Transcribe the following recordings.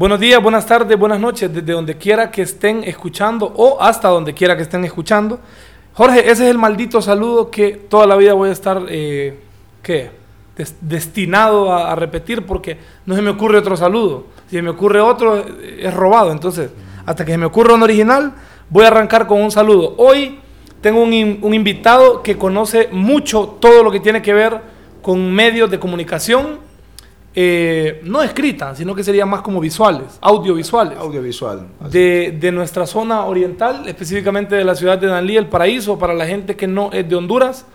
Buenos días, buenas tardes, buenas noches, desde donde quiera que estén escuchando o hasta donde quiera que estén escuchando. Jorge, ese es el maldito saludo que toda la vida voy a estar, eh, ¿qué? Des- destinado a, repetir porque no se me ocurre otro saludo. Si se me ocurre otro, eh, es robado. Entonces, hasta que se me ocurra un original, voy a arrancar con un saludo. Hoy tengo un invitado que conoce mucho todo lo que tiene que ver con medios de comunicación, eh, no escrita, sino que serían más como visuales, audiovisuales Audiovisual. de, de nuestra zona oriental, específicamente de la ciudad de Danlí, el paraíso, para la gente que no es de Honduras.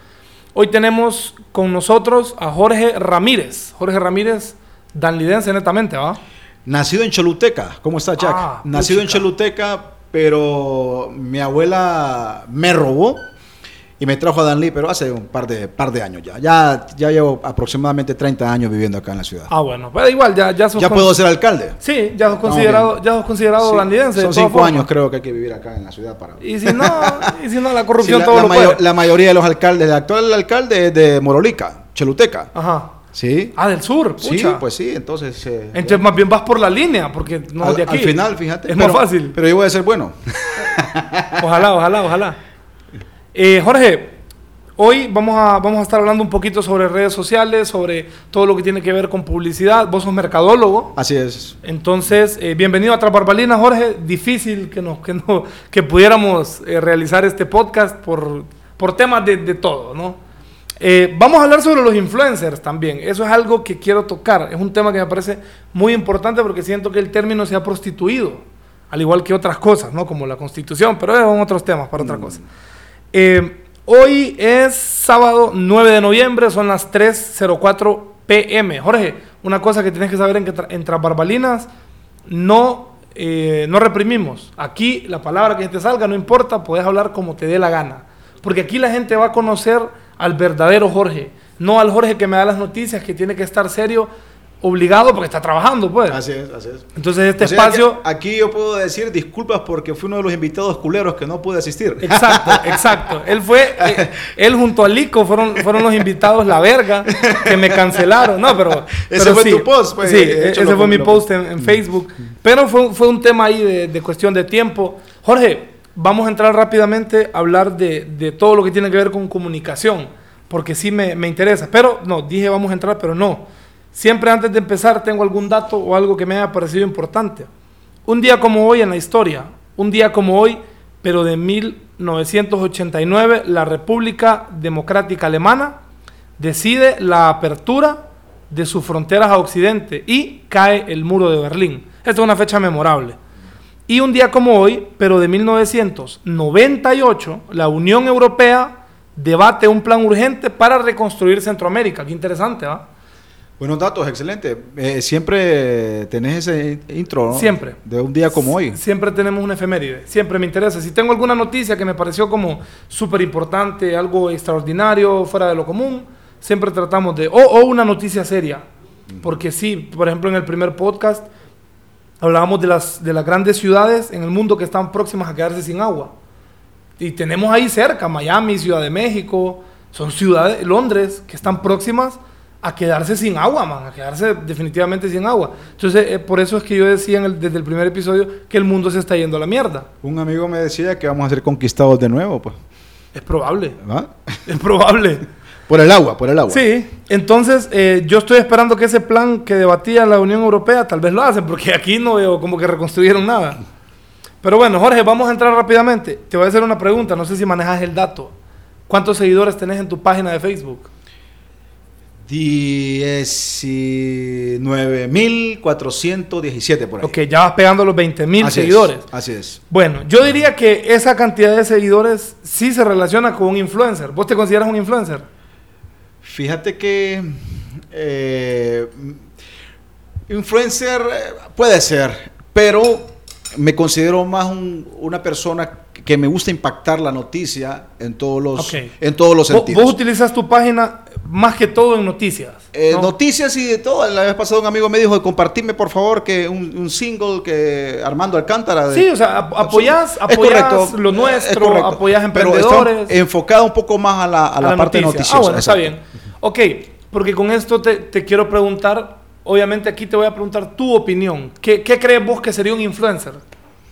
Hoy tenemos con nosotros a Jorge Ramírez. Jorge Ramírez, danlidense netamente, ¿va? Nacido en Choluteca. ¿Cómo está, Jack? Ah, Nacido en. Choluteca, pero mi abuela me robó y me trajo a Danlí, pero hace un par de, par de años ya. ya. Ya llevo aproximadamente 30 años viviendo acá en la ciudad. Ah, bueno, pero igual, ya, ya sos ya puedo ser alcalde. Sí, ya sos considerado, ya sos considerado Sí, danlidense. Son cinco años creo que hay que vivir acá en la ciudad para... Y si no, y si no la Sí, corrupción la, todo la lo puede. la mayoría de los alcaldes, el actual alcalde es de Morolica, Choluteca. Ajá. Sí. Ah, del sur, sí, pucha. pues sí, entonces... eh, Entonces más bien vas por la línea, porque no al, de aquí. al final, fíjate. Es pero- más fácil. Pero yo voy a ser bueno. Ojalá, ojalá, ojalá. Eh, Jorge, hoy vamos a, vamos a estar hablando un poquito sobre redes sociales, sobre todo lo que tiene que ver con publicidad. Vos sos mercadólogo. Así es. Entonces, eh, bienvenido a Traparbalina, Jorge. Difícil que, nos, que, no, que pudiéramos eh, realizar este podcast por, por temas de, de todo, ¿no? Eh, vamos a hablar sobre los influencers también. Eso es algo que quiero tocar. Es un tema que me parece muy importante porque siento que el término se ha prostituido, al igual que otras cosas, ¿no? Como la constitución, pero son otros temas para otra cosa. Eh, hoy es sábado 9 de noviembre, son las 3.04 pm. Jorge, una cosa que tienes que saber en, que tra- en Tras Barbalinas, no, eh, no reprimimos. Aquí la palabra que te salga no importa, puedes hablar como te dé la gana. Porque aquí la gente va a conocer al verdadero Jorge, no al Jorge que me da las noticias, que tiene que estar serio, obligado porque está trabajando, pues. Así es, así es. Entonces este O sea, espacio... aquí yo puedo decir disculpas porque fui uno de los invitados culeros que no pude asistir. Exacto, exacto. Él fue, eh, él junto a Lico fueron, fueron los invitados la verga que me cancelaron. No, pero. Ese pero fue tu post, pues, Sí, ese fue mi post en, en Facebook. Pero fue, fue un tema ahí de, de cuestión de tiempo. Jorge, vamos a entrar rápidamente a hablar de, de todo lo que tiene que ver con comunicación, porque sí me, me interesa. Pero no, dije vamos a entrar, pero no. Siempre antes de empezar tengo algún dato o algo que me haya parecido importante. Un día como hoy en la historia, un día como hoy, pero de 1989, la República Democrática Alemana decide la apertura de sus fronteras a Occidente y cae el muro de Berlín. Esta es una fecha memorable. Y un día como hoy, pero de 1998, la Unión Europea debate un plan urgente para reconstruir Centroamérica. Qué interesante, ¿va? Buenos datos, excelente. Eh, siempre tenés ese intro, ¿no? Siempre. De un día como hoy. Siempre tenemos una efeméride, siempre me interesa. Si tengo alguna noticia que me pareció como súper importante, algo extraordinario, fuera de lo común, siempre tratamos de... O, o una noticia seria. Porque sí, por ejemplo, en el primer podcast hablábamos de las, de las grandes ciudades en el mundo que están próximas a quedarse sin agua. Y tenemos ahí cerca, Miami, Ciudad de México, son ciudades, Londres, que están próximas a quedarse sin agua, man, a quedarse definitivamente sin agua. Entonces, eh, por eso es que yo decía en el- desde el primer episodio que el mundo se está yendo a la mierda. Un amigo me decía que vamos a ser conquistados de nuevo, pues. Es probable, ¿Va? es probable. Por el agua, por el agua. Sí, entonces eh, yo estoy esperando que ese plan que debatía la Unión Europea tal vez lo hacen, porque aquí no veo como que reconstruyeron nada. Pero bueno, Jorge, vamos a entrar rápidamente. Te voy a hacer una pregunta, no sé si manejas el dato. ¿Cuántos seguidores tenés en tu página de Facebook? 19.417 por ahí. Ok, ya vas pegando los 20 mil Así es, seguidores. así es. Bueno, yo diría que esa cantidad de seguidores sí se relaciona con un influencer. ¿Vos te consideras un influencer? Fíjate que eh, influencer eh, puede ser, pero me considero más un- una persona que me gusta impactar la noticia en todos los, Ok. en todos los sentidos. vos utilizas tu página más que todo en noticias. Eh, ¿no? Noticias y de todo. La vez pasada un amigo me dijo, compartirme por favor que un, un single que Armando Alcántara. de- Sí, o sea, ap- apoyás, apoyás lo es nuestro, apoyás Pero emprendedores. está enfocado un poco más a la, a la parte noticia. noticiosa. Ah, bueno, está bien. Ok, porque con esto te, te quiero preguntar obviamente aquí te voy a preguntar tu opinión. ¿Qué, qué crees vos que sería un influencer?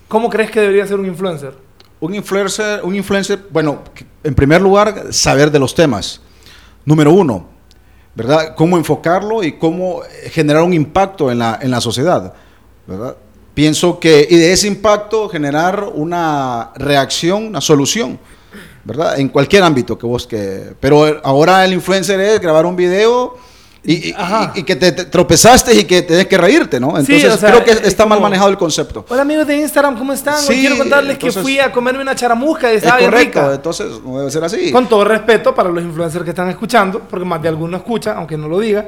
¿Cómo crees que debería ser un influencer? Un influencer, un influencer, bueno, en primer lugar, saber de los temas. Número uno, ¿verdad? Cómo enfocarlo y cómo generar un impacto en la, en la sociedad, ¿verdad? Pienso que, y de ese impacto generar una reacción, una solución, ¿verdad? En cualquier ámbito que vos que... Pero ahora el influencer es grabar un video y, y- y- que te, te tropezaste y que tenés que reírte, ¿no? Sí, Entonces o sea, creo que es está mal como- manejado el concepto. Hola amigos de Instagram, ¿cómo están? Hoy Sí, quiero contarles que entonces- fui a comerme una charamusca y Es estaba bien correcto, rica. entonces no debe ser así. Con todo respeto para los influencers que están escuchando, porque más de alguno escucha, aunque no lo diga.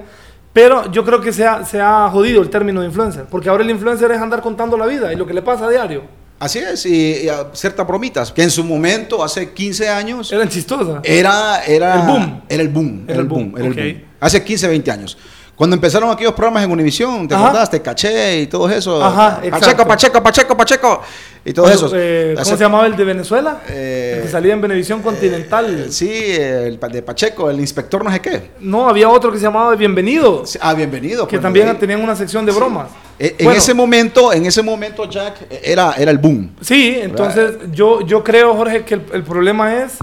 Pero yo creo que se ha, se ha jodido el término de influencer, porque ahora el influencer es andar contando la vida y lo que le pasa a diario. Así es, y, y a ciertas bromitas, que en su momento, hace 15 años, Eran chistosas. era, era El boom. Era el boom. Era el boom. Era ok. el boom. Hace 15, 20 años. Cuando empezaron aquellos programas en Univisión, ¿te acordás? Te caché y todo eso. Ajá, Pacheco, exacto. Pacheco, Pacheco, Pacheco. Y todo eso. eh, ¿Cómo Hace- se llamaba el de Venezuela? Eh, el que salía en Venevisión Continental. Eh, sí, el de Pacheco, el inspector no sé qué. No, había otro que se llamaba Bienvenido, Ah, bienvenido. que pues, también tenían una sección de bromas. Eh, En Bueno, ese momento, en ese momento, Jack, era, era el boom. Sí, entonces yo, yo creo, Jorge, que el, el problema es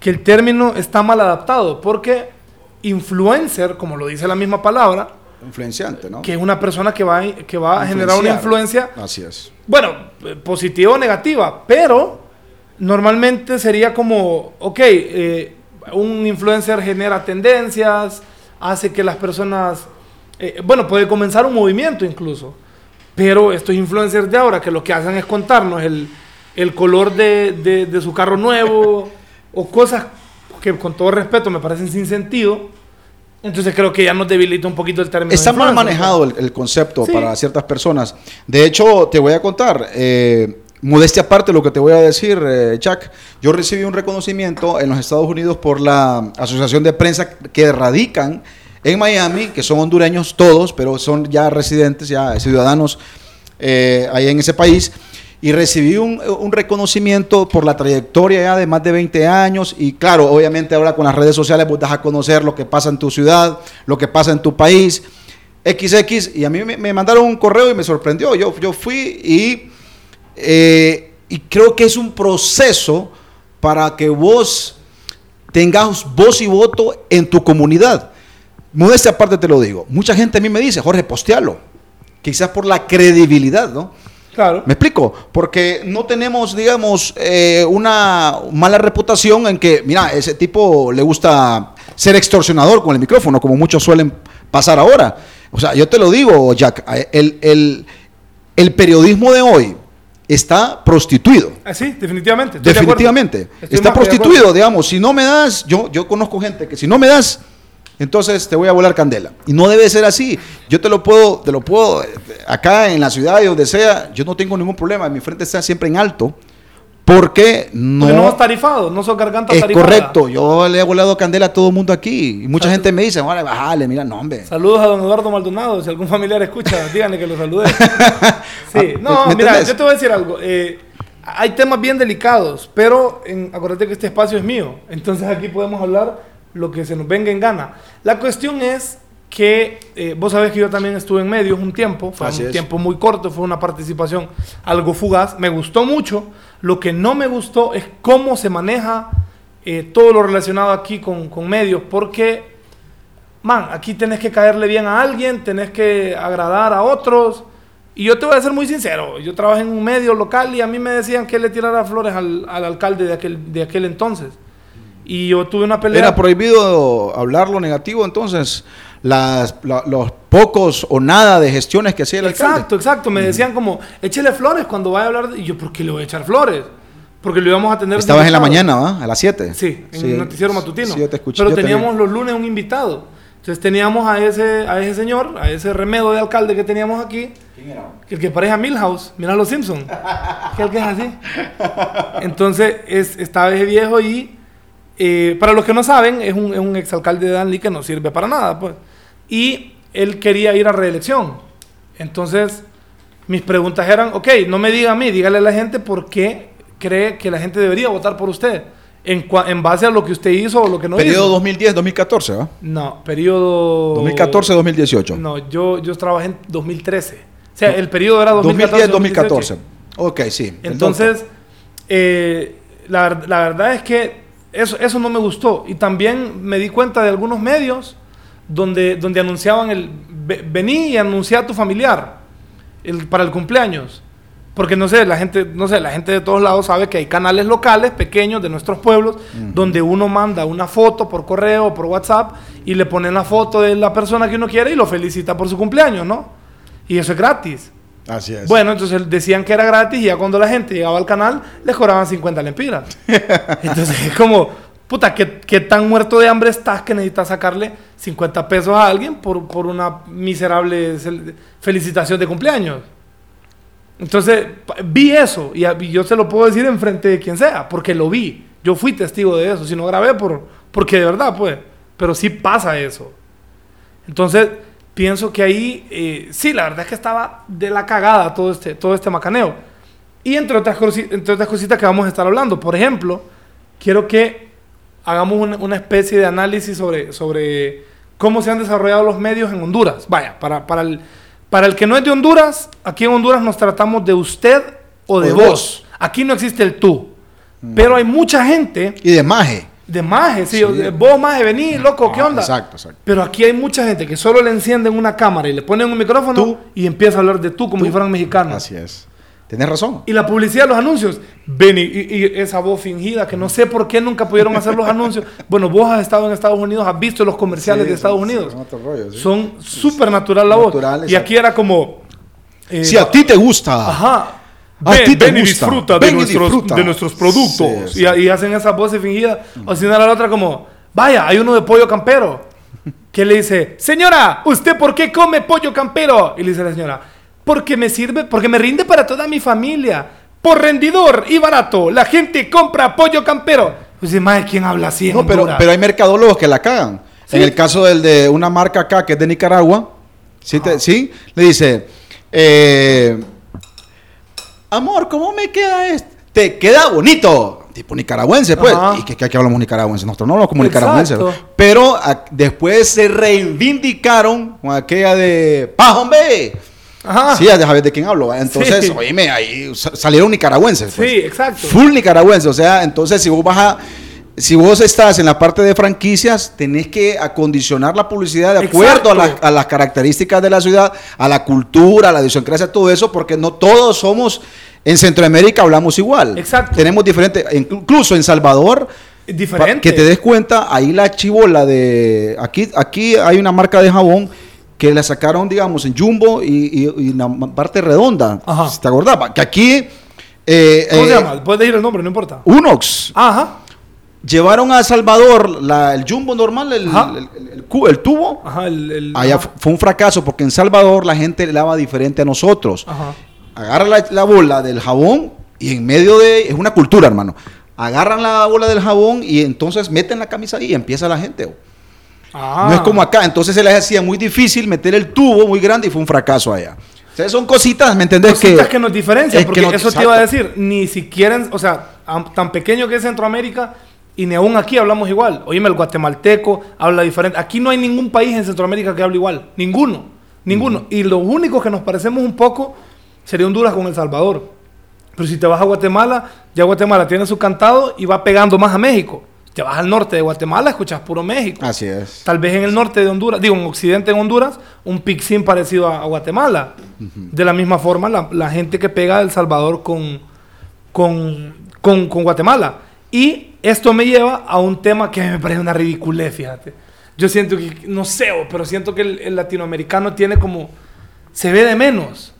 que el término está mal adaptado, porque influencer, como lo dice la misma palabra, Influenciante, ¿no? que es una persona que va, a- que va a generar una influencia, Así es. bueno, eh, positiva o negativa, pero normalmente sería como, ok, eh, un influencer genera tendencias, hace que las personas, eh, bueno, puede comenzar un movimiento incluso, pero estos influencers de ahora que lo que hacen es contarnos el, el color de, de- de su carro nuevo o cosas que con todo respeto me parecen sin sentido, entonces creo que ya nos debilita un poquito el término. Está mal manejado el, el concepto Sí. para ciertas personas. De hecho, te voy a contar, eh, modestia aparte lo que te voy a decir, eh, Jack. Yo recibí un reconocimiento en los Estados Unidos por la Asociación de Prensa que radican en Miami, que son hondureños todos, pero son ya residentes, ya ciudadanos eh, ahí en ese país. Y recibí un, reconocimiento por la trayectoria ya de más de 20 años. Y claro, obviamente ahora con las redes sociales vos das a conocer lo que pasa en tu ciudad, lo que pasa en tu país. XX. Y a mí me, me mandaron un correo y me sorprendió. Yo, yo fui y, eh, y creo que es un proceso para que vos tengas voz y voto en tu comunidad. Modestia aparte te lo digo. Mucha gente a mí me dice, Jorge, postealo. Quizás por la credibilidad, ¿no? Claro. ¿Me explico? Porque no tenemos, digamos, eh, una mala reputación en que, mira, ese tipo le gusta ser extorsionador con el micrófono, como muchos suelen pasar ahora. O sea, yo te lo digo, Jack, eh, el, el- el periodismo de hoy está prostituido. Ah, sí, definitivamente. estoy. Definitivamente. Está de prostituido, digamos. Si no me das, yo, yo conozco gente que si no me das, entonces te voy a volar candela. Y no debe ser así. Yo te lo puedo, te lo puedo, eh, acá en la ciudad y donde sea, yo no tengo ningún problema. Mi frente está siempre en alto. Porque no, Porque no vas tarifado, no sos garganta es tarifada. correcto. Yo le he volado candela a todo el mundo aquí. Y mucha gente me dice, vale, bájale, mira, no, hombre. Saludos a don Eduardo Maldonado, si algún familiar escucha, díganle que lo salude. Sí, Ah, no, ¿me mira, entendés? yo te voy a decir algo. eh, hay temas bien delicados, pero en, acuérdate que este espacio es mío, entonces aquí podemos hablar lo que se nos venga en gana. La cuestión es que eh, vos sabés que yo también estuve en medios un tiempo, fue Así un es. tiempo muy corto, fue una participación algo fugaz, me gustó mucho, lo que no me gustó es cómo se maneja eh, todo lo relacionado aquí con, con medios, porque man, aquí tenés que caerle bien a alguien, tenés que agradar a otros. Y yo te voy a ser muy sincero, yo trabajé en un medio local y a mí me decían que le tirara flores al, al alcalde de aquel, de aquel entonces. Y yo tuve una pelea. Era prohibido hablar lo negativo, entonces las, la- los pocos o nada de gestiones que hacía el alcalde. Exacto, exacto. Me decían como, échele flores cuando vaya a hablar. de-". Y yo, ¿por qué le voy a echar flores? Porque lo íbamos a tener. Estabas en la mañana, ¿va? A las 7. Sí, en el noticiero matutino. Sí, yo te escuché. Pero yo teníamos los lunes un invitado. Entonces teníamos a ese, a ese señor, a ese remedo de alcalde que teníamos aquí, que el que parece a Milhouse, mira a los Simpsons, que el que es así. Entonces es, estaba ese viejo y, eh, para los que no saben, es un, es un exalcalde de Danlí que no sirve para nada. Pues. Y él quería ir a reelección. Entonces mis preguntas eran, ok, no me diga a mí, dígale a la gente por qué cree que la gente debería votar por usted. en, base a lo que usted hizo o lo que no Periodo hizo. 2010-2014, ¿va? No, periodo... 2014-2018. No, yo, yo trabajé en 2013. O sea, el periodo era 2014. 2010-2014. Ok, sí. Entonces, eh, la, la verdad es que eso, eso no me gustó. Y también me di cuenta de algunos medios donde, donde anunciaban el... "Ve- Vení y anuncia a tu familiar el- para el cumpleaños. Porque no sé, la gente, no sé, la gente de todos lados sabe que hay canales locales pequeños de nuestros pueblos donde uno manda una foto por correo o por WhatsApp y le ponen la foto de la persona que uno quiere y lo felicita por su cumpleaños, ¿no? Y eso es gratis. Así es. Bueno, entonces decían que era gratis y ya cuando la gente llegaba al canal les cobraban 50 lempiras. Entonces es como, puta, ¿qué, qué tan muerto de hambre estás que necesitas sacarle 50 pesos a alguien por, por una miserable felicitación de cumpleaños? Entonces vi eso y yo se lo puedo decir enfrente de quien sea, porque lo vi. Yo fui testigo de eso, si no grabé por, porque de verdad, pues, pero sí pasa eso. Entonces, pienso que ahí, eh, sí, la verdad es que estaba de la cagada todo este, todo este macaneo. Y entre otras, entre otras cositas que vamos a estar hablando. Por ejemplo, quiero que hagamos una, una especie de análisis sobre, sobre cómo se han desarrollado los medios en Honduras. Vaya, para, para, el, para el que no es de Honduras, aquí en Honduras nos tratamos de usted o de, de vos. vos. Aquí no existe el tú. Pero hay mucha gente Y de maje. De maje, sí, Sí. o de- vos maje, vení, loco, ¿qué Ah, onda? exacto, exacto. Pero aquí hay mucha gente que solo le encienden una cámara y le ponen un micrófono Tú. y empieza a hablar de tú como Tú. si fueran mexicanos. Así es. Tienes razón. Y la publicidad, los anuncios, ven y, esa voz fingida que no sé por qué nunca pudieron hacer los anuncios. Bueno, vos has estado en Estados Unidos, has visto los comerciales Sí, de Estados Unidos. son otro rollo, sí. Son súper natural la voz. Y aquí era como... eh, Si a ti te gusta. Ajá. A Ven, ti te ven y disfruta, Ven de, y nuestros, disfruta. de nuestros productos. Sí, Y, y hacen esa voz fingida. O si no, la otra como, vaya, hay uno de pollo campero. Que le dice, señora, ¿usted por qué come pollo campero? Y le dice la señora, porque me sirve, porque me rinde para toda mi familia. Por rendidor y barato, la gente compra pollo campero. Pues dice, madre, ¿quién habla así en No, pero, Honduras?" pero hay mercadólogos que la cagan. Sí. En el caso del de una marca acá que es de Nicaragua, ¿sí? te- ¿sí? Le dice, eh, amor, ¿cómo me queda esto? Te queda bonito. Tipo nicaragüense, pues. Ajá. Y que, que aquí hablamos nicaragüense. Nosotros no hablamos como nicaragüenses. Pero a- después se reivindicaron con aquella de ¡Paz, hombre! Ajá. Sí, ya sabes de quién hablo. Entonces, Sí. oíme, ahí sa- salieron nicaragüenses. pues. Sí, exacto. Full nicaragüense. O sea, entonces si vos vas a. Si vos estás en la parte de franquicias, tenés que acondicionar la publicidad de acuerdo a, las- Exacto. a las características de la ciudad, a la cultura, a la idiosincrasia, todo eso, porque no todos somos, en Centroamérica hablamos igual. Exacto. Tenemos diferentes, incluso en Salvador, Diferente. que te des cuenta, ahí la chivola de, aquí, aquí hay una marca de jabón que la sacaron, digamos, en Jumbo y, y, y en la parte redonda. Ajá. ¿Te acordás? Que aquí... eh, ¿Cómo eh, se llama? Puedes decir el nombre, no importa. Unox. Ajá. Llevaron a Salvador la- el jumbo normal, el, el- tubo. Ajá. Allá fue un fracaso porque en Salvador la gente lava diferente a nosotros. Ajá. Agarra la, la bola del jabón y en medio de... Es una cultura, hermano. Agarran la bola del jabón y entonces meten la camisa ahí y empieza la gente. Ah. No es como acá. Entonces se les hacía muy difícil meter el tubo muy grande y fue un fracaso allá. O sea, son cositas, ¿me entendés? Cositas que, nos diferencian, porque no- eso te iba a decir, ni si quieren, o sea, tan pequeño que es Centroamérica, y ni aún aquí hablamos igual. Oíme, el guatemalteco habla diferente. Aquí no hay ningún país en Centroamérica que hable igual. Ninguno. Ninguno. Y los únicos que nos parecemos un poco sería Honduras con El Salvador. Pero si te vas a Guatemala, ya Guatemala tiene su cantado y va pegando más a México. Te vas al norte de Guatemala, escuchas puro México. Así es. Tal vez en el norte de Honduras, digo, en occidente en Honduras, un pixín parecido a, a Guatemala. De la misma forma, la, la gente que pega El Salvador con, con, con, con Guatemala. Y esto me lleva a un tema que me parece una ridiculez, fíjate. Yo siento que, no sé, pero siento que el, el latinoamericano tiene como, se ve de menos.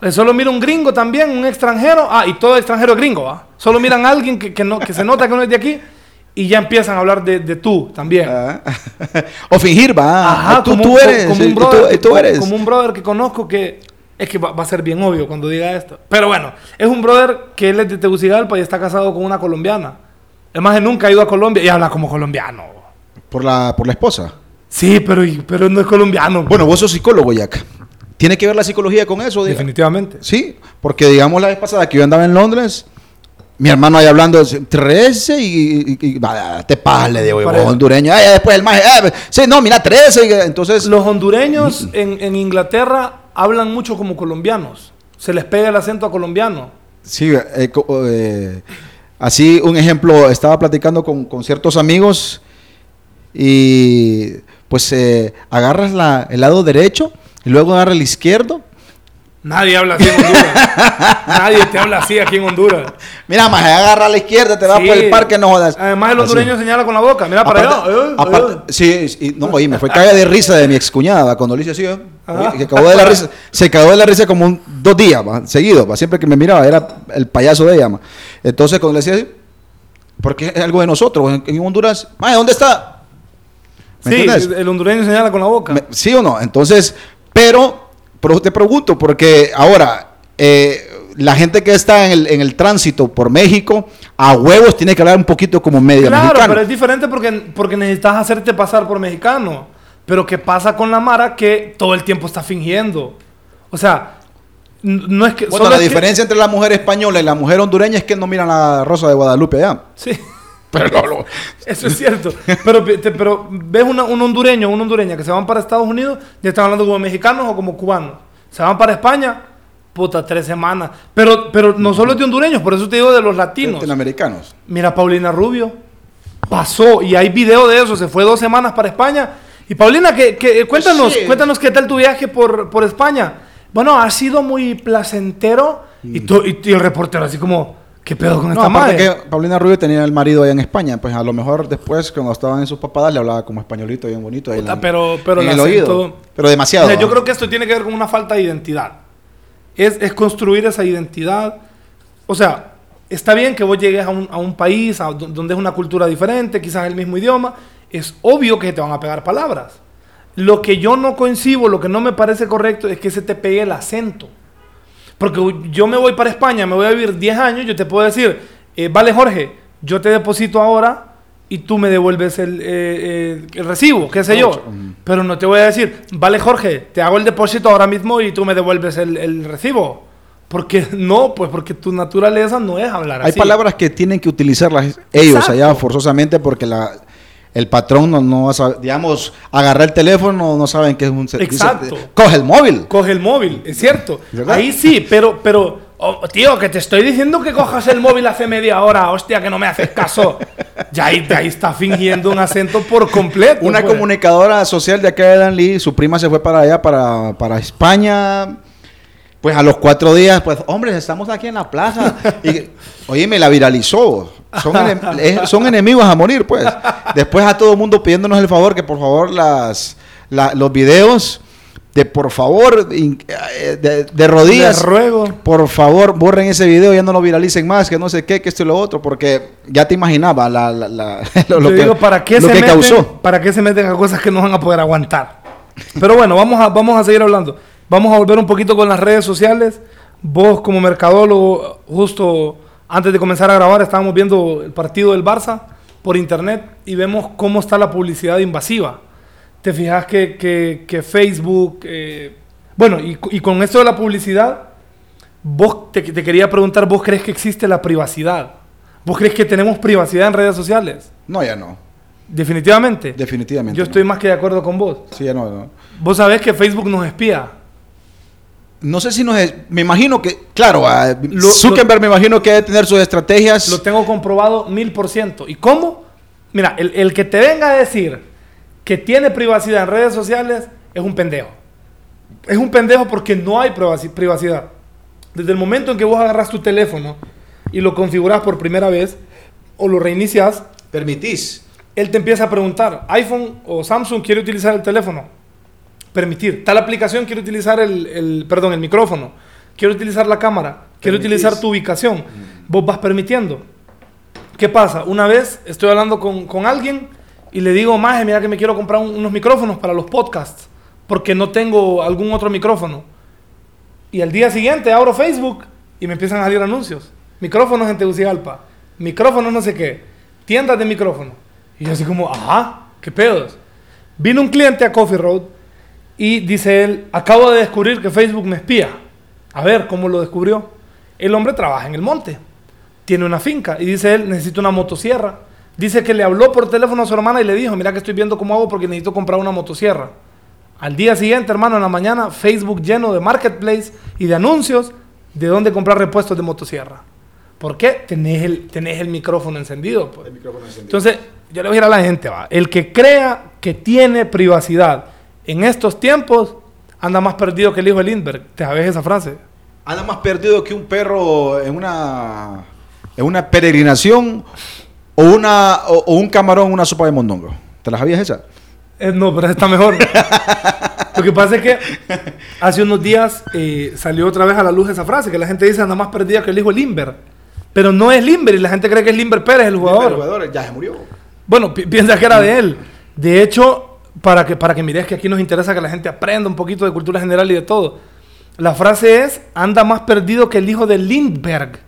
Eh, Solo mira un gringo también, un extranjero. Ah, y todo extranjero es gringo, ¿va? Solo miran a alguien que, que, no, que se nota que no es de aquí y ya empiezan a hablar de, de tú también. Ah. o fingir, va. Ajá, tú, como, tú eres. como un tú- brother, y tú eres. como un brother que conozco que es que va, va a ser bien obvio cuando diga esto. Pero bueno, es un brother que él es de Tegucigalpa y está casado con una colombiana. Además, él nunca ha ido a Colombia y habla como colombiano. Por la, por la esposa. Sí, pero, pero no es colombiano. Bueno, vos sos psicólogo, Jack. ¿Tiene que ver la psicología con eso? diga? definitivamente. Sí, porque digamos la vez pasada que yo andaba en Londres, mi hermano ahí hablando, 13 y, y, te pagas, le digo, hondureño. Ay, después el maje, eh, sí, no, mira, 13. y- Entonces, Los hondureños en, en Inglaterra hablan mucho como colombianos. Se les pega el acento a colombiano. sí, eh, eh, así un ejemplo, estaba platicando con, con ciertos amigos y pues eh, agarras la, el lado derecho y luego agarras el izquierdo. Nadie habla así en Honduras. Nadie te habla así aquí en Honduras. Mira, maje, agarra a la izquierda, te vas Sí. por el parque, no jodas. Además, el Así. hondureño señala con la boca. Mira para Aparte- allá. eh, aparte- eh. sí, sí, no, oye, me fue caga de risa de mi excuñada cuando le hice así, ¿eh? Oye, que acabó de la risa, se cagó de la risa como un- dos días, seguido, siempre que me miraba, era el payaso de ella, ¿ma? Entonces, cuando le decía así, porque es algo de nosotros, en, en Honduras, "Maje, ¿dónde está? ¿Me Sí, entiendes? el hondureño señala con la boca. Me- ¿Sí o no? Entonces, pero, pero te pregunto, porque ahora, eh, la gente que está en el, en el tránsito por México, a huevos tiene que hablar un poquito como medio Claro, mexicano. pero es diferente porque, porque necesitas hacerte pasar por mexicano. Pero ¿qué pasa con la Mara que todo el tiempo está fingiendo? O sea, no es que... Bueno, la es que- diferencia entre la mujer española y la mujer hondureña es que no miran la Rosa de Guadalupe allá. Sí. Eso es cierto. Pero, te- pero ves una- un hondureño una hondureña que se van para Estados Unidos, ya están hablando como mexicanos o como cubanos. Se van para España, puta, tres semanas. Pero, pero no solo es de hondureños, por eso te digo de los latinos. Latinoamericanos. Mira, Paulina Rubio pasó y hay video de eso. Se fue dos semanas para España. Y Paulina, que, que- cuéntanos, Sí. cuéntanos qué tal tu viaje por, por España. Bueno, ha sido muy placentero. Y, tú- y- y el reportero así como, ¿qué pedo con No, esta madre? que Paulina Rubio tenía el marido allá en España, pues a lo mejor después cuando estaban en sus papadas le hablaba como españolito bien bonito. en pero, pero en el oído. acento- Pero demasiado. Mira, yo ¿no? creo que esto tiene que ver con una falta de identidad. Es, es construir esa identidad. O sea, está bien que vos llegues a un, a un país a do- donde es una cultura diferente, quizás el mismo idioma. Es obvio que te van a pegar palabras. Lo que yo no coincido, lo que no me parece correcto es que se te pegue el acento. Porque yo me voy para España, me voy a vivir 10 años, yo te puedo decir, eh, vale Jorge, yo te deposito ahora y tú me devuelves el, eh, eh, el recibo, qué sé yo. Mm. Pero no te voy a decir, vale Jorge, te hago el depósito ahora mismo y tú me devuelves el, el recibo. Porque no, pues porque tu naturaleza no es hablar Hay así. palabras que tienen que utilizarlas ellos Exacto. allá forzosamente porque la, el patrón no, no va a saber, digamos, agarrar el teléfono, no saben que es un servicio. Exacto. Coge el móvil. Coge el móvil, es cierto. ¿Verdad? Ahí sí, pero, pero, oh, tío, que te estoy diciendo que cojas el móvil hace media hora, hostia, que no me haces caso. Ya ahí, ahí está fingiendo un acento por completo. Una pues. comunicadora social de acá de Danlí, su prima se fue para allá, para, para España. Pues a los cuatro días, pues, hombre, estamos aquí en la plaza. Y, oye, me la viralizó. Son, enem- es- son enemigos a morir, pues. Después a todo el mundo pidiéndonos el favor que por favor las, la- los videos de por favor eh, de, de rodillas. Les ruego. Por favor, borren ese video, ya no lo viralicen más, que no sé qué, que esto y lo otro, porque ya te imaginaba la, la- la- lo, que, digo, ¿para qué, lo se que meten, causó. ¿Para qué se meten a cosas que no van a poder aguantar? Pero bueno, vamos a, vamos a seguir hablando. Vamos a volver un poquito con las redes sociales. Vos como mercadólogo, justo antes de comenzar a grabar, estábamos viendo el partido del Barça por internet y vemos cómo está la publicidad invasiva. Te fijas que, que- que Facebook... eh, bueno, y, y con esto de la publicidad, vos te, te quería preguntar, ¿vos crees que existe la privacidad? ¿Vos crees que tenemos privacidad en redes sociales? No, ya no. Definitivamente. Definitivamente. Yo no. estoy más que de acuerdo con vos. Sí, ya no, no. Vos sabés que Facebook nos espía. No sé si nos... es- Me imagino que... Claro, Lo- Zuckerberg me imagino que debe tener sus estrategias. Lo tengo comprobado mil por ciento. ¿Y cómo? Mira, el, el que te venga a decir que tiene privacidad en redes sociales es un pendejo. Es un pendejo porque no hay privaci- privacidad. Desde el momento en que vos agarras tu teléfono y lo configuras por primera vez o lo reinicias, Permitís. él te empieza a preguntar, iPhone o Samsung quiere utilizar el teléfono. Permitir. Tal aplicación quiere utilizar el, el- perdón, el micrófono. Quiere utilizar la cámara. Permitís. utilizar tu ubicación. Vos vas permitiendo. ¿Qué pasa? Una vez estoy hablando con, con alguien y le digo, maje, mira que me quiero comprar un- unos micrófonos para los podcasts. Porque no tengo algún otro micrófono. Y al día siguiente abro Facebook y me empiezan a salir anuncios. Micrófonos en Tegucigalpa. Micrófonos no sé qué. Tiendas de micrófono. Y yo así como, ajá, qué pedos. Vino un cliente a Coffee Road y dice él, acabo de descubrir que Facebook me espía. A ver, ¿cómo lo descubrió? El hombre trabaja en el monte. tiene una finca y dice él, necesito una motosierra. Dice que le habló por teléfono a su hermana y le dijo, mira que estoy viendo cómo hago porque necesito comprar una motosierra. Al día siguiente, hermano, en la mañana, Facebook lleno de marketplace y de anuncios de dónde comprar repuestos de motosierra. ¿Por qué? Tenés el, tenés el micrófono encendido. Pues. Entonces, yo le voy a ir a la gente, va. El que crea que tiene privacidad en estos tiempos anda más perdido que el hijo de Lindbergh. ¿Te sabes esa frase? Anda más perdido que un perro en una, en una peregrinación o, una, o, un camarón en una sopa de mondongo. ¿Te la sabías esa? Eh, no, pero está mejor. Lo que pasa es que hace unos días eh, salió otra vez a la luz esa frase, que la gente dice anda más perdida que el hijo de Limber. Pero no es Limber y la gente cree que es Limber Pérez el jugador. el jugador ya se murió. Bueno, piensa que era de él. De hecho, para que, para que mires que aquí nos interesa que la gente aprenda un poquito de cultura general y de todo. La frase es, anda más perdido que el hijo de Lindbergh,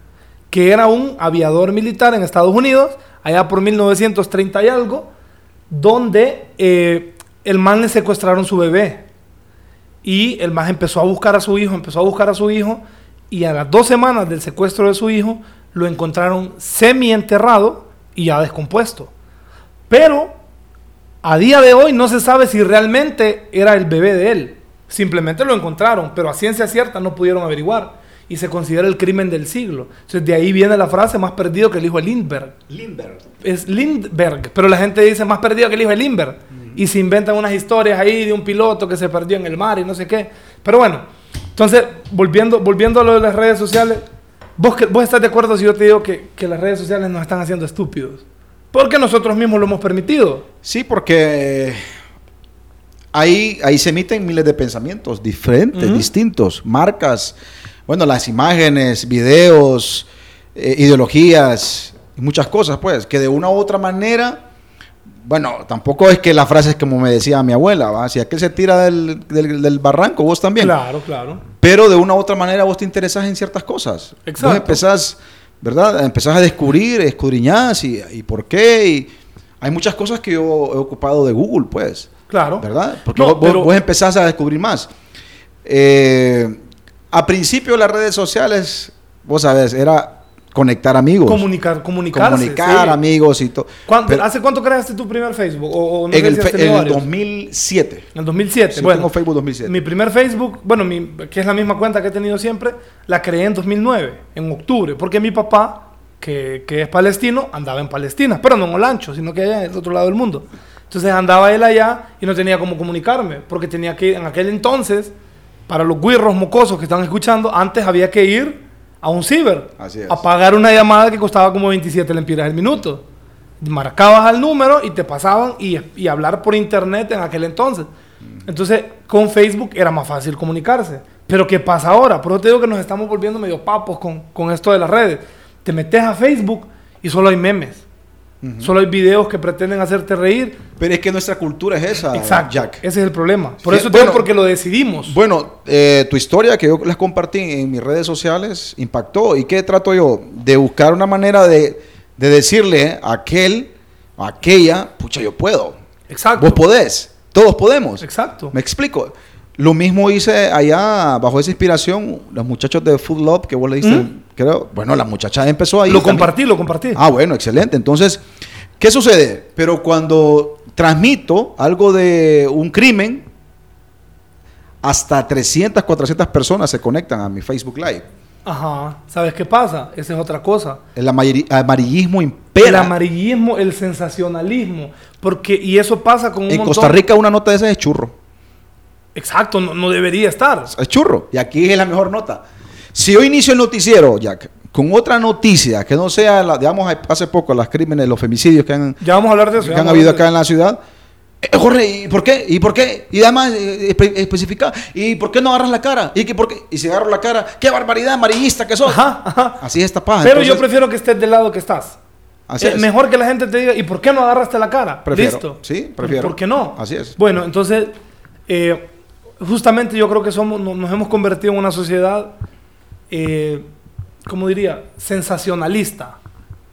que era un aviador militar en Estados Unidos, allá por 1930 y algo, donde eh, el man le secuestraron su bebé. Y el man empezó a buscar a su hijo, empezó a buscar a su hijo, y a las dos semanas del secuestro de su hijo, lo encontraron semi enterrado y ya descompuesto. Pero a día de hoy no se sabe si realmente era el bebé de él. Simplemente lo encontraron, pero a ciencia cierta no pudieron averiguar. Y se considera el crimen del siglo. Entonces de ahí viene la frase más perdido que el hijo de Lindbergh. Lindbergh. Es Lindbergh, pero la gente dice más perdido que el hijo de Lindbergh. Y se inventan unas historias ahí de un piloto que se perdió en el mar y no sé qué. Pero bueno, entonces, volviendo, volviendo a lo de las redes sociales, ¿vos, vos estás de acuerdo si yo te digo que, que las redes sociales nos están haciendo estúpidos? Porque nosotros mismos lo hemos permitido. Sí, porque ahí, ahí se emiten miles de pensamientos diferentes, distintos, marcas, bueno, las imágenes, videos, eh, ideologías, muchas cosas, pues, que de una u otra manera, bueno, tampoco es que la frase es como me decía mi abuela, ¿va? si aquel se tira del, del, barranco, vos también. Claro, claro. Pero de una u otra manera vos te interesas en ciertas cosas. Exacto. Vos empezás ¿verdad? Empezás a descubrir, escudriñás y, y por qué. Y hay muchas cosas que yo he ocupado de Google, pues. Claro. ¿Verdad? Porque vos, empezás a descubrir más. Eh, a principio las redes sociales, vos sabés, era conectar amigos. Comunicar, comunicarse. Comunicar amigos y todo. ¿Hace cuánto creaste tu primer Facebook? ¿O, en, el, en el 2007. En el 2007. bueno, tengo Facebook 2007. Mi primer Facebook, bueno, mi, que es la misma cuenta que he tenido siempre, la creé en 2009, en octubre, porque mi papá, que, que es palestino, andaba en Palestina, pero no en Olancho, sino que allá en el otro lado del mundo. Entonces andaba él allá y no tenía cómo comunicarme, porque tenía que, en aquel entonces, para los guirros mocosos que están escuchando, antes había que ir a un ciber a pagar una llamada que costaba como 27 lempiras el minuto. Marcabas al número y te pasaban y, y hablar por internet en aquel entonces. Entonces, con Facebook era más fácil comunicarse. Pero ¿qué pasa ahora? Por eso te digo que nos estamos volviendo medio papos con, con esto de las redes. Te metes a Facebook y solo hay memes. Solo hay videos que pretenden hacerte reír. Pero es que nuestra cultura es esa, Exacto, Jack. Ese es el problema. Por eso bueno, porque lo decidimos. Bueno, eh, tu historia que yo les compartí en mis redes sociales impactó. ¿Y qué trato yo? De buscar una manera de, decirle a aquel, a aquella, pucha, yo puedo. Exacto. Vos podés. Todos podemos. Exacto. Me explico. Lo mismo hice allá, bajo esa inspiración, los muchachos de Food Love que vos le diste, creo. Bueno, la muchacha empezó ahí. Lo compartí, lo compartí. Ah, bueno, excelente. Entonces, ¿qué sucede? Pero cuando transmito algo de un crimen, hasta 300, 400 personas se conectan a mi Facebook Live. Ajá. ¿Sabes qué pasa? Esa es otra cosa. El amarillismo impera. El amarillismo, el sensacionalismo. Porque, y eso pasa con un En Costa Rica una nota de esa es churro. Exacto, no, debería estar. Es churro. Y aquí es la mejor nota. Si yo inicio el noticiero, Jack, con otra noticia que no sea, la, digamos, hace poco, las crímenes, los femicidios que han, ya vamos a hablar de eso, que han habido acá en la ciudad. Eh, Jorge, ¿y por qué? ¿Y por qué? Y además, eh, especifica, ¿y por qué no agarras la cara? ¿Y, que por qué? y si agarro la cara, ¡qué barbaridad amarillista que sos! Así es esta paja. Pero yo prefiero que estés del lado que estás. Así es, Mejor que la gente te diga, ¿y por qué no agarraste la cara? Prefiero. Listo. Sí, prefiero. ¿Por qué no? Así es. Bueno, entonces, eh, justamente yo creo que somos, nos hemos convertido en una sociedad, eh, ¿cómo diría? Sensacionalista.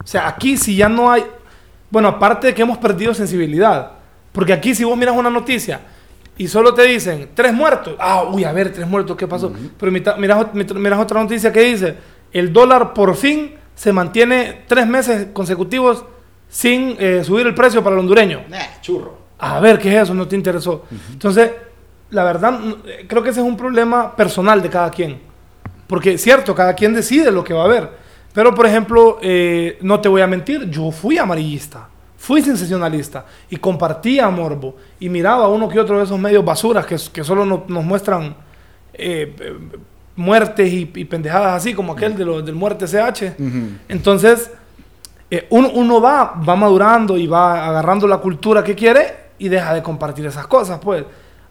O sea, aquí si ya no hay, bueno, aparte de que hemos perdido sensibilidad, porque aquí si vos miras una noticia y solo te dicen tres muertos, ah, uy, a ver, tres muertos, ¿qué pasó? Pero miras, miras, otra noticia que dice, el dólar por fin se mantiene tres meses consecutivos sin eh, subir el precio para el hondureño. Nah, churro. A ver, ¿qué es eso? No te interesó. Entonces, la verdad, creo que ese es un problema personal de cada quien. Porque es cierto, cada quien decide lo que va a ver. Pero, por ejemplo, eh, no te voy a mentir, yo fui amarillista, fui sensacionalista y compartía Morbo y miraba uno que otro de esos medios basuras que, que solo no- nos muestran eh, muertes y, y pendejadas así, como aquel de lo- del muerte CH. Entonces, eh, uno, uno va, va madurando y va agarrando la cultura que quiere y deja de compartir esas cosas, pues.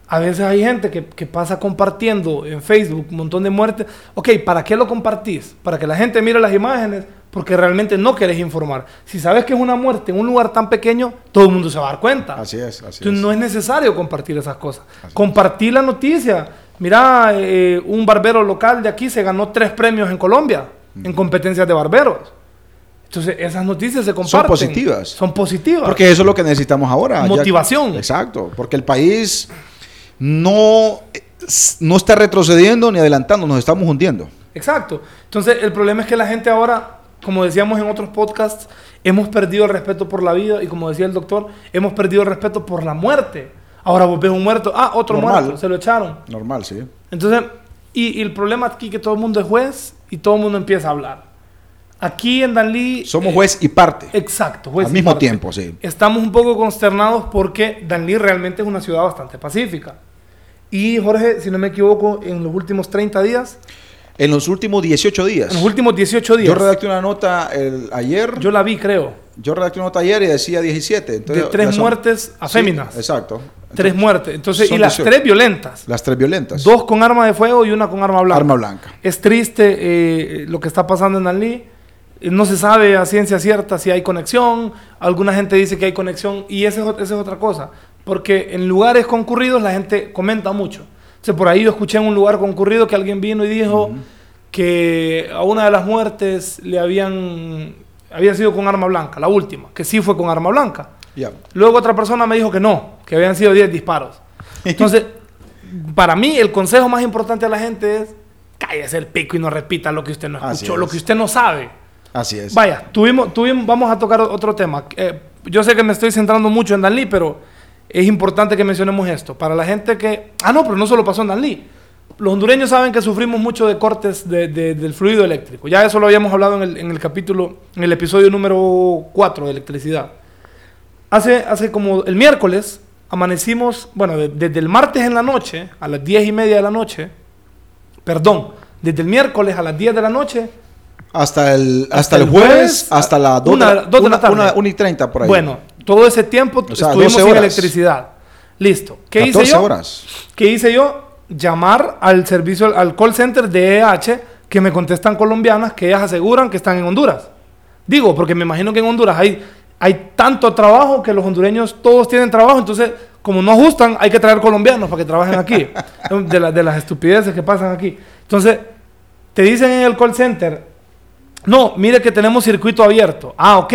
A veces hay gente que, que pasa compartiendo en Facebook un montón de muertes. Ok, ¿para qué lo compartís? Para que la gente mire las imágenes, porque realmente no querés informar. Si sabes que es una muerte en un lugar tan pequeño, todo el mundo se va a dar cuenta. Así es, así Entonces es. no es necesario compartir esas cosas. Así es. Compartir la noticia. Mira, eh, un barbero local de aquí se ganó tres premios en Colombia en competencias de barberos. Entonces esas noticias se comparten. positivas. Son positivas. Porque eso es lo que necesitamos ahora. ya- Motivación. exacto. Porque el país no, no está retrocediendo ni adelantando, nos estamos hundiendo. Exacto. Entonces el problema es que la gente ahora, como decíamos en otros podcasts, hemos perdido el respeto por la vida y como decía el doctor, hemos perdido el respeto por la muerte. Ahora vos ves un muerto, ah, otro Normal. muerto, se lo echaron. Normal, sí. Entonces, y, y el problema aquí es que todo el mundo es juez y todo el mundo empieza a hablar. Aquí en Danlí... Somos eh, juez y parte. Exacto, juez al y mismo parte. tiempo, sí. Estamos un poco consternados porque Danlí realmente es una ciudad bastante pacífica. Y Jorge, si no me equivoco, en los últimos 30 días, En los últimos 18 días. en los últimos 18 días, Yo redacté una nota el, ayer. yo Yo, la vi, creo, redacté una nota ayer y decía 17. Entonces, de tres son- muertes a Sí, féminas. exacto. tres muertes. Entonces, y las 18. tres violentas. Las tres violentas. Dos con arma de fuego y una con arma blanca. Arma blanca. Es triste eh, lo que está pasando en Danlí. Eh, No se sabe a ciencia cierta si hay conexión. Alguna gente dice que hay conexión. Y esa es, esa es otra cosa. Porque en lugares concurridos la gente comenta mucho. O sea, por ahí yo escuché en un lugar concurrido que alguien vino y dijo que a una de las muertes le habían... Había sido con arma blanca, la última, que sí fue con arma blanca. Luego otra persona me dijo que no, que habían sido 10 disparos. Entonces, para mí el consejo más importante a la gente es cállese el pico y no repita lo que usted no escuchó, lo que usted no sabe. Así es. Vaya, tuvimos, tuvimos, vamos a tocar otro tema. Eh, yo sé que me estoy centrando mucho en Danlí, pero es importante que mencionemos esto. Para la gente que... Ah, no, pero no solo pasó en Danlí. Los hondureños saben que sufrimos mucho de cortes de- de- del fluido eléctrico. Ya eso lo habíamos hablado en el, en el capítulo, en el episodio número 4 de electricidad. Hace, hace como el miércoles amanecimos, bueno, de- desde el martes en la noche, a las 10 y media de la noche, perdón, desde el miércoles a las 10 de la noche Hasta el, hasta Hasta el jueves, jueves, hasta las una- 2 dos de la tarde. y 30 por ahí. Bueno, todo ese tiempo O sea, estuvimos 12 sin electricidad. Listo. ¿Qué 14 hice yo? horas. ¿Qué hice yo? Llamar al servicio, al call center de EH, que me contestan colombianas, que ellas aseguran que están en Honduras. Digo, porque me imagino que en Honduras hay, hay tanto trabajo que los hondureños todos tienen trabajo, entonces, como no ajustan, hay que traer colombianos para que trabajen aquí. de, la- de las estupideces que pasan aquí. Entonces, te dicen en el call center, no, mire que tenemos circuito abierto. Ah, ok.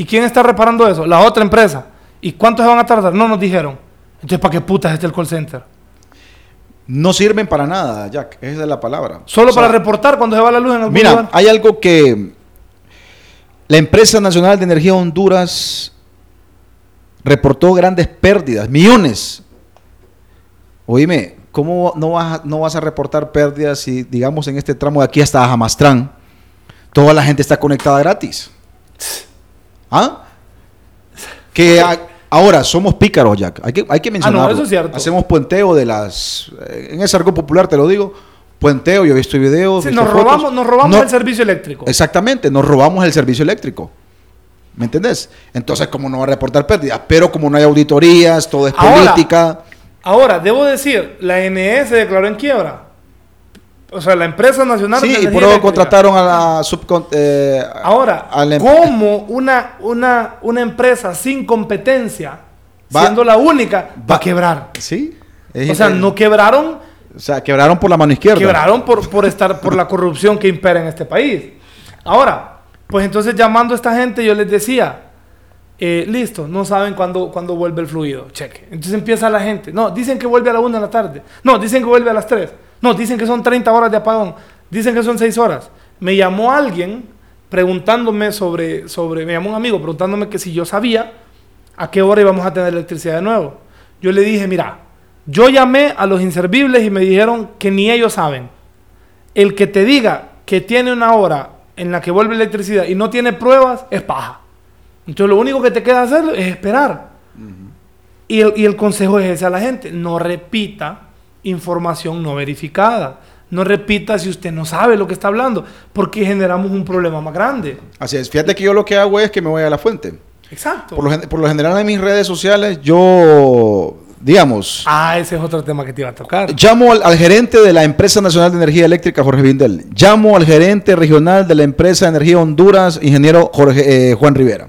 ¿Y quién está reparando eso? La otra empresa. ¿Y cuánto se van a tardar? No nos dijeron. Entonces, ¿para qué putas está el call center? No sirven para nada, Jack. Esa es la palabra. Solo O sea, para reportar cuando se va la luz en algún Mira, lugar. hay algo que la empresa nacional de energía Honduras reportó grandes pérdidas, millones. Oíme, ¿cómo no vas, a, no vas a reportar pérdidas si, digamos, en este tramo de aquí hasta Jamastrán, toda la gente está conectada gratis? ¿Ah? Que a- ahora somos pícaros, Jack. Hay que, hay que mencionarlo. eso es cierto. Hacemos puenteo de las... eh, En ese arco popular te lo digo. Puenteo, yo he visto videos. Sí, nos fotos. robamos, nos robamos No- el servicio eléctrico. Exactamente, nos robamos el servicio eléctrico. ¿Me entendés? Entonces, como no va a reportar pérdidas, pero como no hay auditorías, todo es Ahora, política. Ahora, debo decir, la NE se declaró en quiebra. O sea, la empresa nacional Sí, y por eso contrataron a la subcon... eh, Ahora, a la ¿cómo una, una, una empresa sin competencia, Va- siendo la única, va va- a quebrar? Sí. O sea, no quebraron, O sea, quebraron por la mano izquierda. quebraron por, por estar por la corrupción que impera en este país. Ahora, pues entonces llamando a esta gente, yo les decía, eh, listo, no saben cuándo, cuándo vuelve el fluido, cheque. Entonces empieza la gente, no, dicen que vuelve a la una de la tarde, no, dicen que vuelve a las 3, no, dicen que son 30 horas de apagón, dicen que son 6 horas. Me llamó alguien preguntándome sobre, sobre, me llamó un amigo preguntándome que si yo sabía a qué hora íbamos a tener electricidad de nuevo. Yo le dije, mira, yo llamé a los inservibles y me dijeron que ni ellos saben. El que te diga que tiene una hora en la que vuelve electricidad y no tiene pruebas es paja. Entonces lo único que te queda hacer es esperar. y, el, y el consejo es ese a la gente, no repita información no verificada. No repita si usted no sabe lo que está hablando, porque generamos un problema más grande. Así es. Fíjate que yo lo que hago es que me voy a la fuente. Exacto. Por lo, gen- por lo general en mis redes sociales yo, digamos, Ah, ese es otro tema que te iba a tocar. llamo al, al gerente de la Empresa Nacional de Energía Eléctrica, Jorge Vindel. Llamo al gerente regional de la Empresa de Energía Honduras, ingeniero Jorge, eh, Juan Rivera.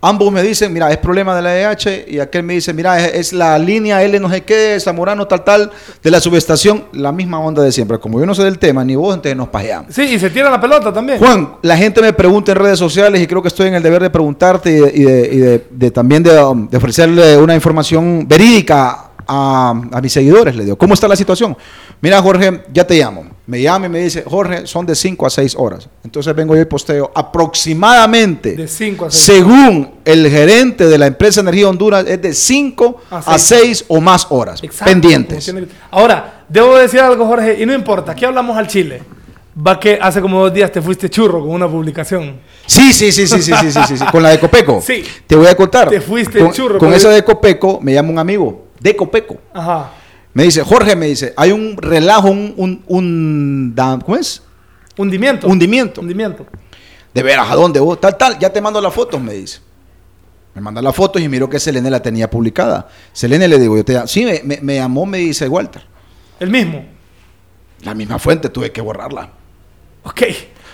Ambos me dicen, mira, es problema de la EH, y aquel me dice, mira, es, es la línea L no sé qué, Zamorano tal tal, de la subestación, la misma onda de siempre. Como yo no sé del tema, ni vos, entonces nos pajeamos. Sí, y se tira la pelota también. Juan, la gente me pregunta en redes sociales y creo que estoy en el deber de preguntarte y de, y de- y de- de también de, um, de ofrecerle una información verídica a, a mis seguidores. Le digo, ¿cómo está la situación? Mira, Jorge, ya te llamo. Me llama y me dice, Jorge, son de 5 a 6 horas. Entonces vengo yo y posteo aproximadamente, De 5 a 6. según el gerente de la empresa Energía Honduras, es de 5 A a seis. 6 o más horas Exacto, pendientes. Ahora, debo decir algo, Jorge, y no importa, aquí hablamos al Chile. Va que hace como dos días te fuiste churro con una publicación. Sí, sí, sí, sí, sí, sí, sí, sí, sí. Con la de Copeco. Sí. Te voy a contar. Te fuiste con, churro, Con esa de Copeco me llama un amigo de Copeco. Ajá. Me dice, Jorge, me dice, hay un relajo, un, un, un ¿cómo es? Hundimiento. Hundimiento. Hundimiento. De veras, ¿a dónde vos? Tal, tal, ya te mando las fotos, me dice. Me manda las fotos y miro que Selene la tenía publicada. Selene le digo, yo te. Sí, me, me- me llamó, me dice Walter. El mismo. La misma fuente, tuve que borrarla. Ok.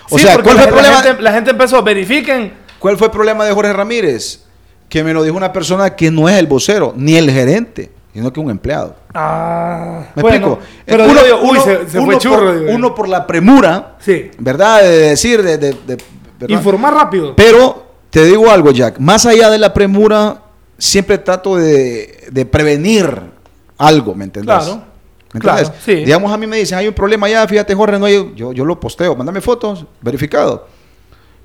O sea, porque ¿cuál fue la, el problema? gente, la gente empezó, verifiquen. ¿Cuál fue el problema de Jorge Ramírez? Que me lo dijo una persona que no es el vocero, ni el gerente, sino que un empleado. Ah, ¿Me bueno, explico? Pero uno, digo uy, uno- se, se uno fue churro. Por, digo uno por la premura, Sí. ¿verdad? De decir, de, de- de- ¿verdad? Informar rápido. Pero te digo algo, Jack. Más allá de la premura, siempre trato de, de prevenir algo, ¿me entendés? Claro, ¿Me claro, sí. Digamos, a mí me dicen, hay un problema allá, fíjate, Jorge, no hay, yo, yo lo posteo, mándame fotos, verificado.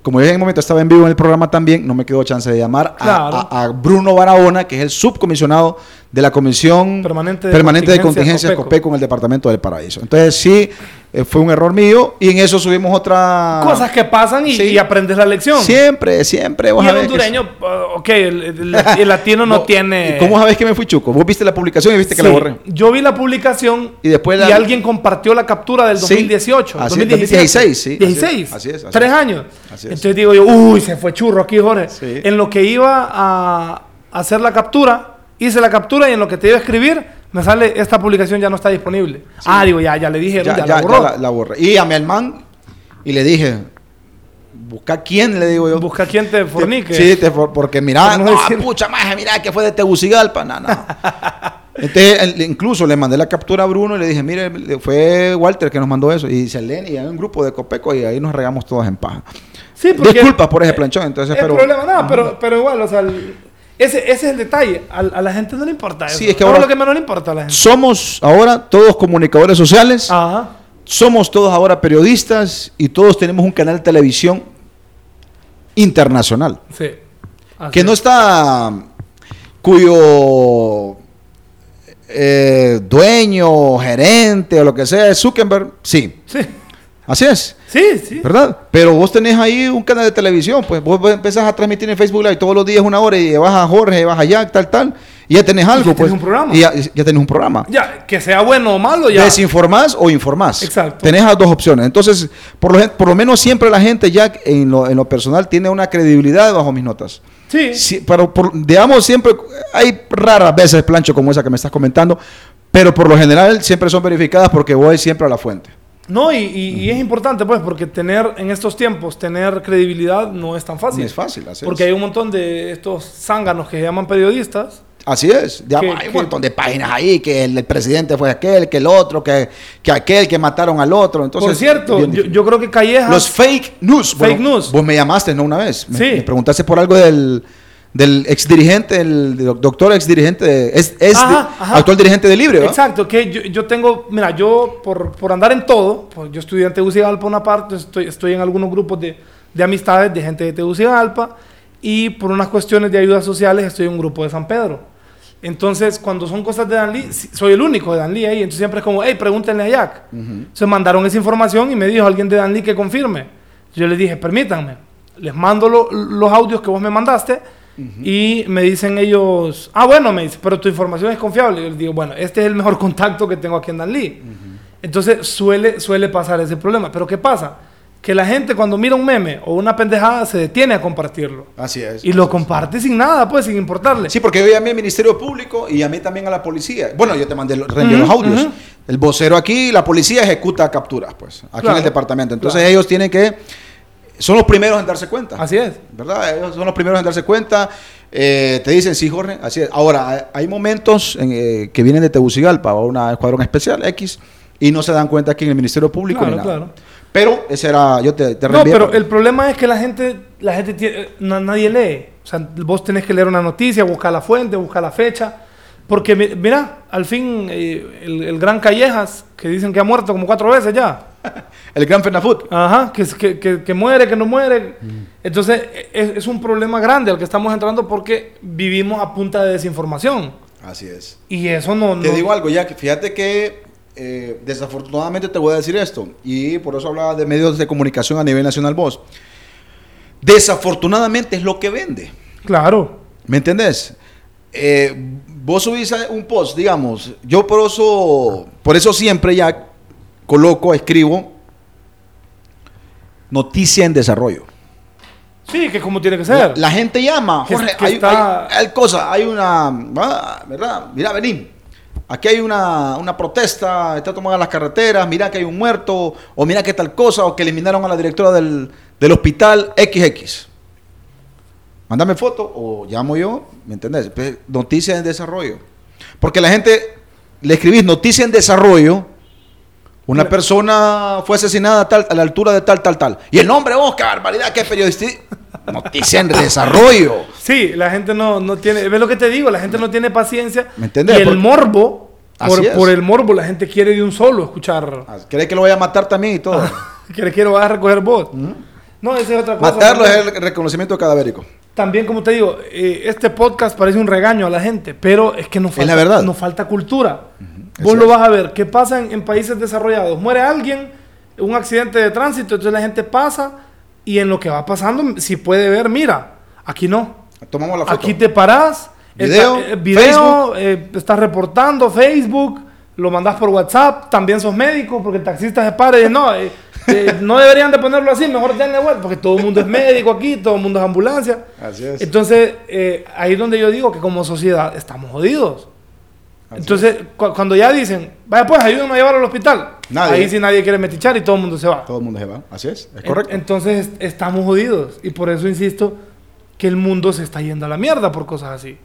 Como yo en el momento estaba en vivo en el programa también, no me quedó chance de llamar a, a Bruno Barahona, que es el subcomisionado de la Comisión Permanente de Permanente de Contingencias Copeco. En el Departamento del Paraíso. Entonces, sí, eh, fue un error mío y en eso subimos otra... Cosas que pasan y, Sí. y aprendes la lección. Siempre, siempre. vos y el sabés que hondureño, uh, ok, el, el- el latino no, No, tiene... ¿y ¿Cómo sabes que me fui chuco? Vos viste la publicación y viste que Sí, la borré. Yo vi la publicación Y después la- alguien compartió la captura del Sí, 2018. así es, 2017. 2016, sí, así es, 16. así es, así tres es. años. Así es. Entonces digo yo, uy, se fue churro aquí, Jorge. Sí. En lo que iba a hacer la captura, hice la captura y en lo que te iba a escribir, me sale, esta publicación ya no está disponible. Ah, digo, ya, ya le dijeron, Ya, ya, ya, la ya borró. la, la borré. Y llamé al man y le dije, busca quién, le digo yo. Busca quien te fornique. Sí, te for- porque mira, no no, decir- pucha, maje, mira que fue de Tegucigalpa, no, no. Entonces, incluso le mandé la captura a Bruno y le dije, mire, fue Walter que nos mandó eso. Y Selene, y hay un grupo de Copeco y ahí nos regamos todos en paja. Sí, porque- Disculpas por ese planchón, entonces, el pero... problema nada, pero, pero igual, o sea, el- ese, ese es el detalle. A, a la gente no le importa eso. Sí, es que ahora- lo que menos le importa a la gente. Somos ahora todos comunicadores sociales. Ajá. Somos todos ahora periodistas y todos tenemos un canal de televisión internacional. Sí. Así Que no es. está cuyo eh, dueño, gerente o lo que sea es Zuckerberg. Sí, Sí, así es. sí, sí. ¿Verdad? Pero vos tenés ahí un canal de televisión, pues vos empezás a transmitir en Facebook Live todos los días una hora y vas a Jorge, vas a Jack, tal, tal, y ya tenés algo, ya pues. tenés un programa. Y ya, ya tenés un programa. Ya, que sea bueno o malo, ya. Desinformás o informás. Exacto. Tenés las dos opciones. Entonces, por lo, por lo menos siempre la gente ya en lo, en lo personal tiene una credibilidad bajo mis notas. Sí. Sí, pero por- digamos siempre, hay raras veces plancho como esa que me estás comentando, pero por lo general siempre son verificadas porque voy siempre a la fuente. No, y, y- y es importante, pues, porque tener en estos tiempos, tener credibilidad no es tan fácil. No es fácil, así Porque es. hay un montón de estos zánganos que se llaman periodistas. Así es, Que- hay un que- montón de páginas ahí, que el, el presidente fue aquel, que el otro, que, que aquel, que mataron al otro. Entonces, Por cierto, yo, creo que Calleja. Los fake news. Fake news. Vos me llamaste, ¿no? Una vez. Me, Sí. me preguntaste por algo del, del ex dirigente, el doctor ex dirigente, es, es Ajá, de- ajá. actual dirigente de Libre, ¿verdad? Exacto, que yo, yo tengo, mira, yo por, por andar en todo, pues yo estudiante de Ucigalpa una parte, estoy, estoy en algunos grupos de, de amistades de gente de Tegucigalpa y por unas cuestiones de ayudas sociales estoy en un grupo de San Pedro. Entonces, cuando son cosas de Danlí, soy el único de Danlí ahí. Entonces, siempre es como, hey, pregúntenle a Jack. Se mandaron esa información y me dijo alguien de Danlí que confirme. Yo les dije, permítanme, les mando los audios que vos me mandaste y me dicen ellos, ah, bueno, me dice, pero tu información es confiable. Yo les digo, bueno, este es el mejor contacto que tengo aquí en Danlí. Entonces, suele, suele pasar ese problema. Pero ¿qué pasa? que la gente cuando mira un meme o una pendejada se detiene a compartirlo. Así es. Y lo comparte sin nada, pues, sin importarle. Sí, porque yo llamé al Ministerio Público y llamé también a la policía. Bueno, yo te mandé los, los audios. El vocero aquí, la policía ejecuta capturas, pues, aquí en el departamento. Entonces ellos tienen que... Son los primeros en darse cuenta. Así es. ¿Verdad? Ellos son los primeros en darse cuenta. Eh, te dicen, sí, Jorge, así es. Ahora, hay momentos en, eh, que vienen de Tegucigalpa o una escuadrón especial X y no se dan cuenta aquí en el Ministerio Público. Claro, ni nada. claro. Pero ese era, yo te, te No, pero el problema es que la gente, la gente tiene, nadie lee. O sea, vos tenés que leer una noticia, buscar la fuente, buscar la fecha. Porque, mira, al fin, eh, el, gran Callejas, que dicen que ha muerto como cuatro veces ya. el gran Fernafut. Ajá, que, que, que, muere, que no muere. Mm. Entonces, es, es, un problema grande al que estamos entrando porque vivimos a punta de desinformación. Así es. Y eso no... Te digo algo, ya que fíjate que eh, desafortunadamente te voy a decir esto, y por eso hablaba de medios de comunicación a nivel nacional vos. Desafortunadamente es lo que vende. Claro. ¿Me entendés? Eh, vos subís un post, digamos, yo por eso, por eso siempre ya coloco, escribo noticia en desarrollo. Sí, que como tiene que ser. La, gente llama, Jorge, hay, hay, cosa, hay una, ah, ¿verdad? Mira, vení, aquí hay una, protesta, está tomada las carreteras, mira que hay un muerto, o mira que tal cosa, o que eliminaron a la directora del, hospital XX. Mándame foto o llamo yo, ¿me entendés? Pues, noticia en desarrollo. Porque la gente le escribís noticia en desarrollo, una persona fue asesinada a, tal, a la altura de tal, tal, tal. Y el nombre, oh, qué barbaridad, qué periodista. Noticia en desarrollo. Sí, la gente no, no tiene, ves lo que te digo, la gente no tiene paciencia. ¿Me entiendes? Y el morbo, por, el morbo, la gente quiere de un solo escuchar. Ah, ¿Cree que lo vaya a matar también y todo? ¿Cree que lo vaya a recoger vos? No, esa es otra cosa. Matarlo es el reconocimiento cadavérico. También, como te digo, eh, este podcast parece un regaño a la gente, pero es que nos falta, la verdad. Nos falta cultura. Vos lo vas a ver. ¿Qué pasa en, en países desarrollados? Muere alguien, un accidente de tránsito, entonces la gente pasa y en lo que va pasando, si puede ver, mira, aquí no. Tomamos la foto. Aquí te parás, video, eh, video eh, estás reportando, Facebook, lo mandas por WhatsApp, también sos médico, porque el taxista se para y no, eh, no deberían de ponerlo así, mejor denle vuelta, porque todo el mundo es médico aquí, todo el mundo es ambulancia. Así es. Entonces, ahí es donde yo digo que como sociedad estamos jodidos. Entonces, cuando ya dicen, vaya pues, ayúdenme a llevar al hospital. Ahí sí nadie quiere metichar y todo el mundo se va. Todo el mundo se va, así es, es correcto. entonces, estamos jodidos. Y por eso insisto que el mundo se está yendo a la mierda por cosas así.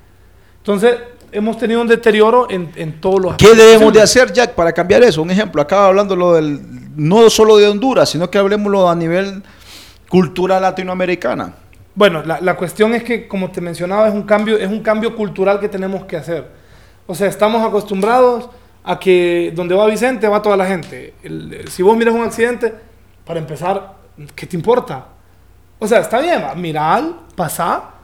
Entonces, hemos tenido un deterioro en, en todos los ¿Qué debemos de hacer, Jack, para cambiar eso? Un ejemplo, acaba hablando lo del, no solo de Honduras, sino que hablemoslo a nivel cultura latinoamericana. Bueno, la, la cuestión es que, como te mencionaba, es un cambio, es un cambio cultural que tenemos que hacer o sea, estamos acostumbrados a que donde va Vicente va toda la gente. si vos miras un accidente, para empezar, ¿qué te importa? O sea, está bien, mirar, pasar,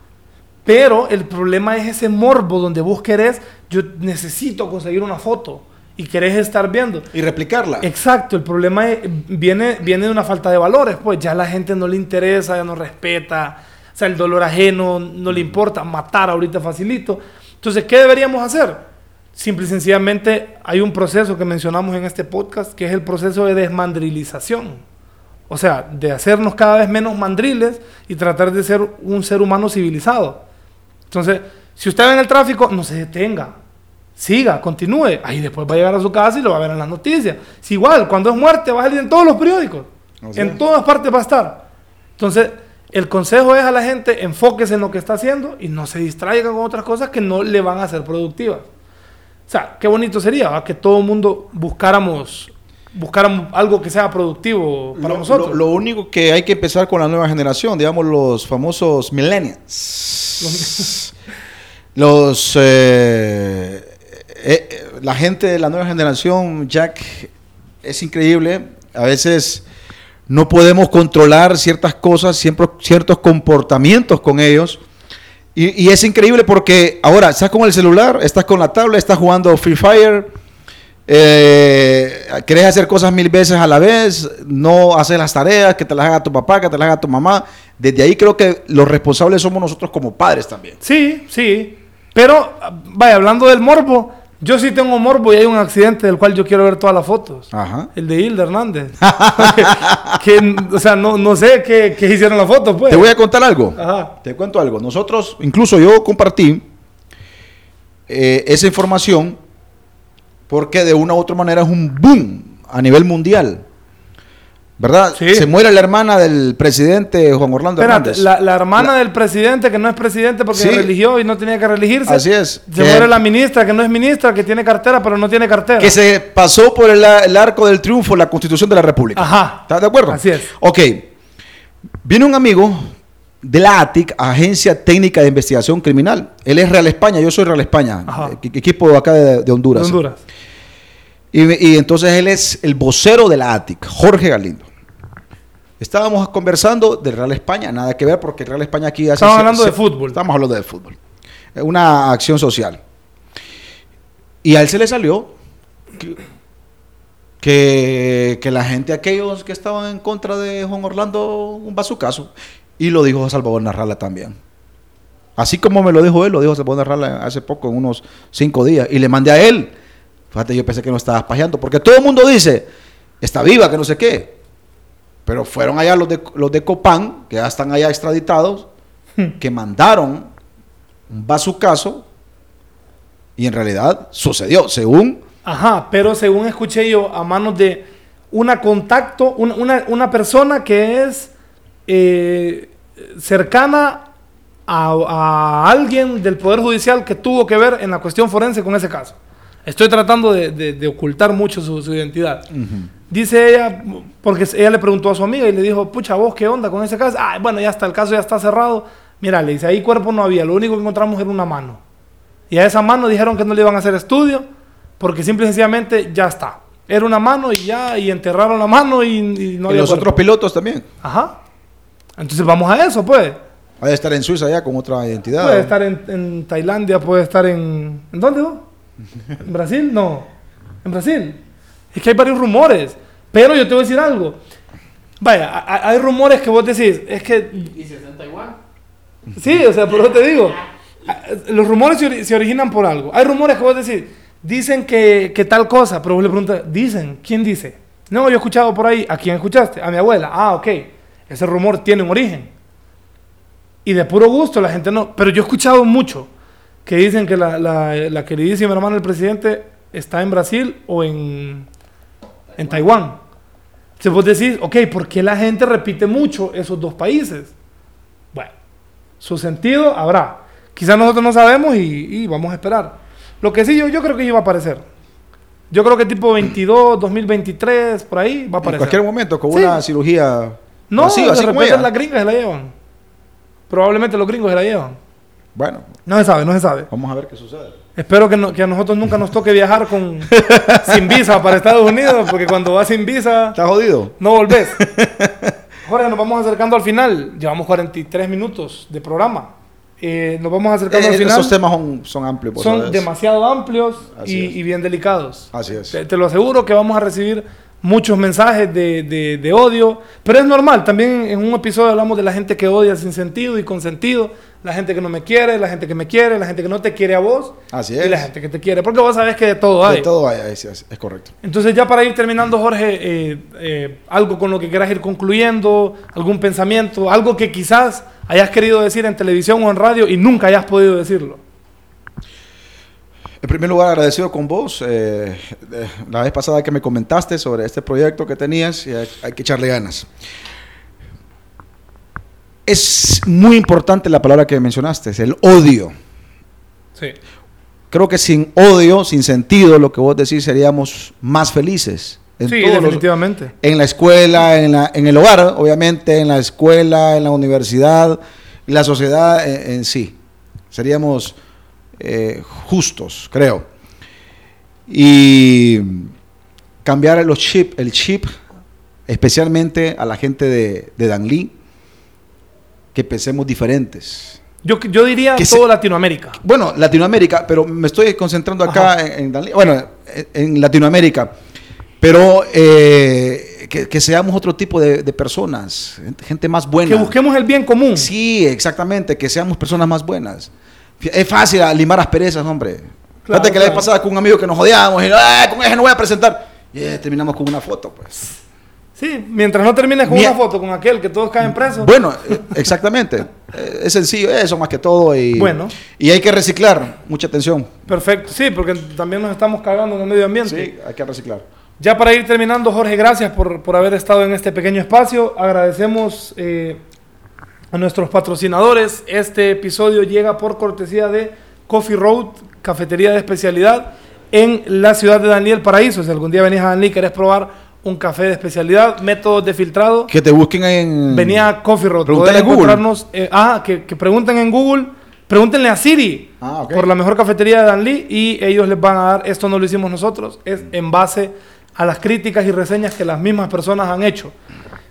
pero el problema es ese morbo donde vos querés, yo necesito conseguir una foto y querés estar viendo. Y replicarla. Exacto, el problema viene, viene de una falta de valores, pues ya la gente no le interesa, ya no respeta, o sea, el dolor ajeno no le importa, matar ahorita facilito. Entonces, ¿qué deberíamos hacer? Simple y sencillamente hay un proceso que mencionamos en este podcast, que es el proceso de desmandrilización. O sea, de hacernos cada vez menos mandriles y tratar de ser un ser humano civilizado. Entonces, si usted va en el tráfico, no se detenga. Siga, continúe. Ahí después va a llegar a su casa y lo va a ver en las noticias. Igual, cuando es muerte, va a salir en todos los periódicos. en todas partes va a estar. Entonces, el consejo es a la gente, enfóquese en lo que está haciendo y no se distraiga con otras cosas que no le van a ser productivas. O sea, qué bonito sería que todo el mundo buscáramos, buscáramos algo que sea productivo para nosotros. Lo, único que hay que empezar con la nueva generación, digamos los famosos millennials. los eh, eh, la gente de la nueva generación, Jack, es increíble. A veces no podemos controlar ciertas cosas, siempre, ciertos comportamientos con ellos. Y, es increíble porque ahora estás con el celular, estás con la tablet, estás jugando Free Fire, eh, querés hacer cosas mil veces a la vez, no haces las tareas, que te las haga tu papá, que te las haga tu mamá. Desde ahí creo que los responsables somos nosotros como padres también. Sí, sí. Pero, vaya, hablando del morbo, yo sí tengo morbo y hay un accidente del cual yo quiero ver todas las fotos. Ajá. El de Hilda Hernández. que, o sea, no, no sé qué, qué hicieron las fotos, pues. Te voy a contar algo. Ajá. Te cuento algo. Nosotros, incluso yo compartí eh, esa información porque de una u otra manera es un boom a nivel mundial. ¿Verdad? Sí. Se muere la hermana del presidente Juan Orlando Espérate, Hernández. la, la hermana del presidente que no es presidente porque Sí. religió y no tenía que religirse. Así es. Se muere la ministra que no es ministra, que tiene cartera pero no tiene cartera. Que se pasó por el, el arco del triunfo la constitución de la república. Ajá. ¿Estás de acuerdo? Así es. Ok. Viene un amigo de la ATIC, Agencia Técnica de Investigación Criminal. Él es Real España, yo soy Real España, Ajá. eh, equipo acá de, de Honduras. De Honduras. Y, y entonces él es el vocero de la ATIC, Jorge Galindo. Estábamos conversando del Real España, nada que ver porque el Real España aquí hace... Estamos hablando de fútbol. Estamos hablando de fútbol. Eh, Una acción social. Y a él se le salió que, que, que la gente, aquellos que estaban en contra de Juan Orlando, un bazucazo. Y lo dijo Salvador Narrala también. Así como me lo dijo él, lo dijo Salvador Narrala hace poco, en unos cinco días. Y le mandé a él. Fíjate, yo pensé que no estabas pajeando. Porque todo el mundo dice, está viva, que no sé qué. Pero fueron allá los de, los de Copán, que ya están allá extraditados, que mandaron un bazucazo. Y en realidad sucedió, según Ajá, pero según escuché yo, a manos de una contacto, una, una, una persona que es eh, cercana a, a alguien del Poder Judicial que tuvo que ver en la cuestión forense con ese caso. Estoy tratando de, de- de ocultar mucho su, su identidad. Dice ella, porque ella le preguntó a su amiga y le dijo, pucha, vos, ¿qué onda con ese caso? Ah, bueno, ya está, el caso ya está cerrado. Mira, le dice, ahí cuerpo no había, lo único que encontramos era una mano. Y a esa mano dijeron que no le iban a hacer estudio, porque simple y sencillamente ya está. Era una mano y ya, y enterraron la mano y, y no y había los cuerpo. otros pilotos también. Ajá. Entonces vamos a eso, pues. Ha de estar en Suiza ya con otra identidad. Puede estar en, en Tailandia, puede estar en... ¿En dónde vos? ¿En Brasil? No. ¿En Brasil? Es que hay varios rumores. Pero yo te voy a decir algo. Vaya, hay rumores que vos decís, es que... ¿Y si está en Taiwán? Sí, o sea, por eso te digo. Los rumores se originan por algo. Hay rumores que vos decís, dicen que, que tal cosa, pero vos le preguntas, ¿dicen? ¿Quién dice? No, yo he escuchado por ahí. ¿A quién escuchaste? A mi abuela. Ah, ok. Ese rumor tiene un origen. Y de puro gusto la gente no. Pero yo he escuchado mucho que dicen que la, la, la queridísima hermana del presidente está en Brasil o en, en Taiwán. Entonces vos decís, ok, ¿por qué la gente repite mucho esos dos países? Bueno, su sentido habrá. Quizás nosotros no sabemos y, y vamos a esperar. Lo que sí, yo, yo creo que iba a aparecer. Yo creo que tipo 22, 2023, por ahí va a en aparecer. cualquier momento, con Sí. una cirugía No, masiva, de así repente las gringas se la llevan. Probablemente los gringos se la llevan. Bueno, No se sabe, no se sabe. vamos a ver qué sucede. Espero que, no- que a nosotros nunca nos toque viajar con, sin visa para Estados Unidos, porque cuando vas sin visa ¿Está jodido? no volvés. Jorge, nos vamos acercando al final. Llevamos 43 minutos de programa. Eh, nos vamos acercando al Eh, final. esos temas son, son amplios. Son sabes. demasiado amplios y, bien delicados. Así es. Te, te lo aseguro que vamos a recibir muchos mensajes de, de- de odio, pero es normal. También en un episodio hablamos de la gente que odia sin sentido y con sentido, la gente que no me quiere, la gente que me quiere, la gente que no te quiere a vos Así y es. la gente que te quiere, porque vos sabés que de todo hay. De todo hay, es, es- es correcto. Entonces ya para ir terminando, Jorge, eh, eh, algo con lo que quieras ir concluyendo, algún pensamiento, algo que quizás hayas querido decir en televisión o en radio y nunca hayas podido decirlo. En primer lugar, agradecido con vos. eh, eh, la vez pasada que me comentaste sobre este proyecto que tenías, y hay, que echarle ganas. Es muy importante la palabra que mencionaste, es el odio. Sí. Creo que sin odio, sin sentido, lo que vos decís, seríamos más felices. En Sí, todos los- definitivamente. en la escuela, en, la- en el hogar, obviamente, en la escuela, en la universidad, la sociedad en, en sí. Seríamos eh, justos, creo. Y cambiar los chip, el chip especialmente a la gente de, de Danlí, que pensemos diferentes. Yo, yo diría Que todo se- Latinoamérica. Bueno, Latinoamérica, pero me estoy concentrando acá en, en bueno, en, en Latinoamérica. Pero eh, que, que seamos otro tipo de, de personas, gente más buena. Que busquemos el bien común. Sí, exactamente, que seamos personas más buenas. Es fácil limar asperezas, hombre. Claro, Fíjate que la vez pasada con un amigo que nos odiábamos y "Ah, con ese no voy a presentar. Y eh, terminamos con una foto, pues. Sí, mientras no termines con Mie- una foto con aquel que todos caen presos. Bueno, eh, exactamente. Es sencillo eso más que todo. Y, Bueno. y hay que reciclar. Mucha atención. Perfecto, sí, porque también nos estamos cagando en el medio ambiente. Sí, hay que reciclar. Ya para ir terminando, Jorge, gracias por, por haber estado en este pequeño espacio. Agradecemos eh, a nuestros patrocinadores. Este episodio llega por cortesía de Coffee Road, cafetería de especialidad en la ciudad de Daniel Paraíso. Si algún día venís a Danlí y querés probar un café de especialidad, métodos de filtrado, Que te busquen en. venía a Coffee Road. Pregúntale a Google. eh, ah, que, que pregunten en Google. Pregúntenle a Siri Ah, por la mejor cafetería de Danlí y ellos les van a dar, esto no lo hicimos nosotros, es en base a las críticas y reseñas que las mismas personas han hecho.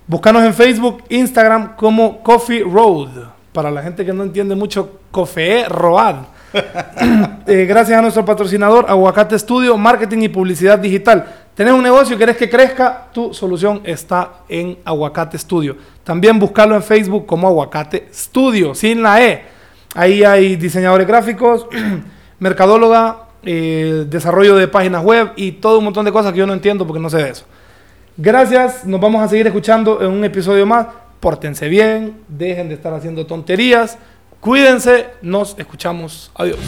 Búscanos en Facebook, Instagram como Coffee Road. Para la gente que no entiende mucho, Coffee Road. Eh, gracias a nuestro patrocinador, Aguacate Studio, Marketing y Publicidad Digital. Tenés un negocio y querés que crezca, tu solución está en Aguacate Studio. También buscarlo en Facebook como Aguacate Studio, sin la E. Ahí hay diseñadores gráficos, mercadóloga, eh, desarrollo de páginas web y todo un montón de cosas que yo no entiendo porque no sé de eso. Gracias, nos vamos a seguir escuchando en un episodio más. Pórtense bien, dejen de estar haciendo tonterías, cuídense, nos escuchamos, adiós.